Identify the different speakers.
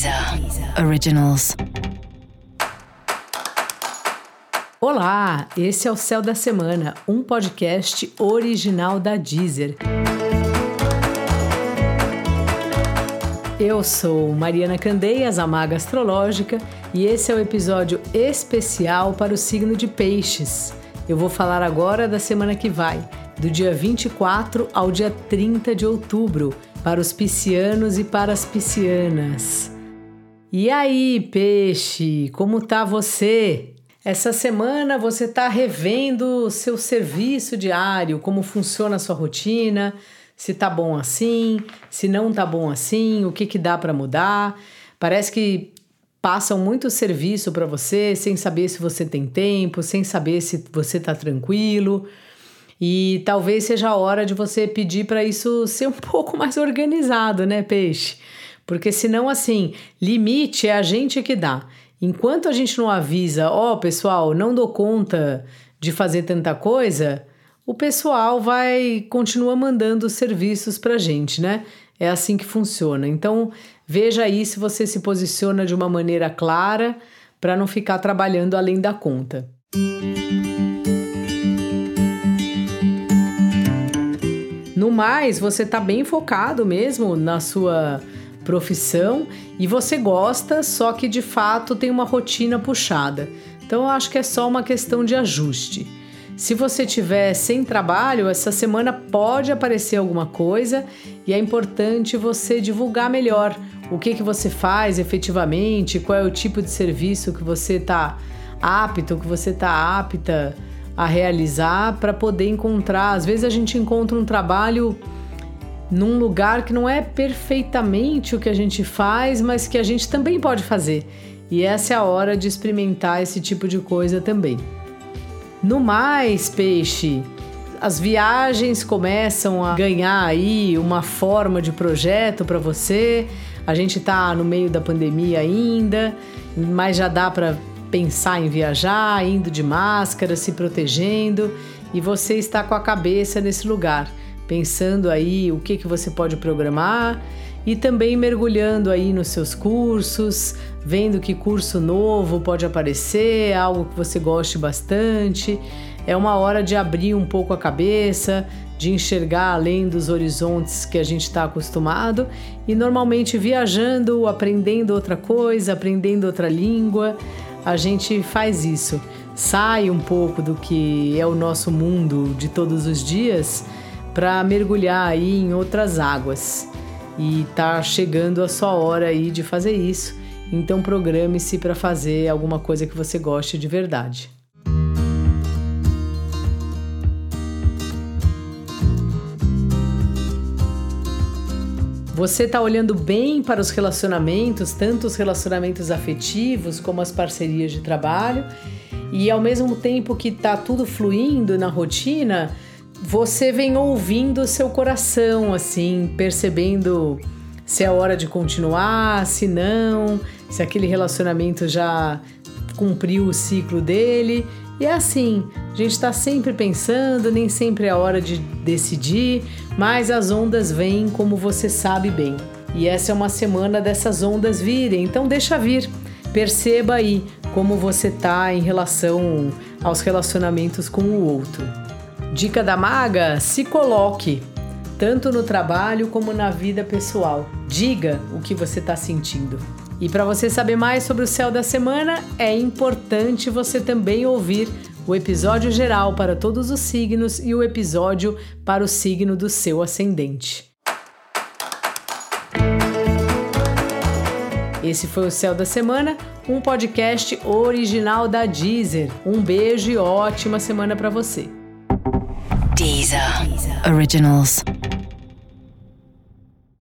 Speaker 1: Deezer Originals.
Speaker 2: Olá, esse é o Céu da Semana, um podcast original da Deezer. Eu sou Mariana Candeias, a Maga Astrológica, e esse é o episódio especial para o signo de Peixes. Eu vou falar agora da semana que vai, do dia 24 ao dia 30 de outubro, para os piscianos e para as piscianas. E aí, peixe, como tá você? Essa semana você está revendo o seu serviço diário, como funciona a sua rotina, se tá bom assim, se não tá bom assim, o que que dá para mudar. Parece que passam muito serviço para você sem saber se você tem tempo, sem saber se você tá tranquilo. E talvez seja a hora de você pedir para isso ser um pouco mais organizado, né, peixe? Porque senão, assim, limite é a gente que dá. Enquanto a gente não avisa, ó, oh, pessoal, não dou conta de fazer tanta coisa, o pessoal vai continua mandando serviços para gente, né? É assim que funciona. Então, veja aí se você se posiciona de uma maneira clara para não ficar trabalhando além da conta. No mais, você está bem focado mesmo na sua profissão e você gosta, só que de fato tem uma rotina puxada. Então eu acho que é só uma questão de ajuste. Se você tiver sem trabalho, essa semana pode aparecer alguma coisa e é importante você divulgar melhor o que, que você faz efetivamente, qual é o tipo de serviço que você está apto, que você está apta a realizar para poder encontrar. Às vezes a gente encontra um trabalho num lugar que não é perfeitamente o que a gente faz, mas que a gente também pode fazer. E essa é a hora de experimentar esse tipo de coisa também. No mais, peixe, as viagens começam a ganhar aí uma forma de projeto para você. A gente está no meio da pandemia ainda, mas já dá para pensar em viajar, indo de máscara, se protegendo, e você está com a cabeça nesse lugar, pensando aí o que, que você pode programar e também mergulhando aí nos seus cursos, vendo que curso novo pode aparecer, algo que você goste bastante. É uma hora de abrir um pouco a cabeça, de enxergar além dos horizontes que a gente está acostumado e normalmente viajando, aprendendo outra coisa, aprendendo outra língua a gente faz isso. Sai um pouco do que é o nosso mundo de todos os dias para mergulhar aí em outras águas. E tá chegando a sua hora aí de fazer isso. Então programe-se para fazer alguma coisa que você goste de verdade. Você está olhando bem para os relacionamentos, tanto os relacionamentos afetivos como as parcerias de trabalho, e ao mesmo tempo que está tudo fluindo na rotina, você vem ouvindo seu coração, assim, percebendo se é hora de continuar, se não, se aquele relacionamento já cumpriu o ciclo dele. E é assim, a gente está sempre pensando, nem sempre é hora de decidir, mas as ondas vêm como você sabe bem. E essa é uma semana dessas ondas virem, então deixa vir. Perceba aí como você tá em relação aos relacionamentos com o outro. Dica da maga: se coloque, tanto no trabalho como na vida pessoal. Diga o que você está sentindo. E para você saber mais sobre o céu da semana, é importante você também ouvir o episódio geral para todos os signos e o episódio para o signo do seu ascendente. Esse foi o Céu da Semana, um podcast original da Deezer. Um beijo e ótima semana para você.
Speaker 1: Deezer. Originals.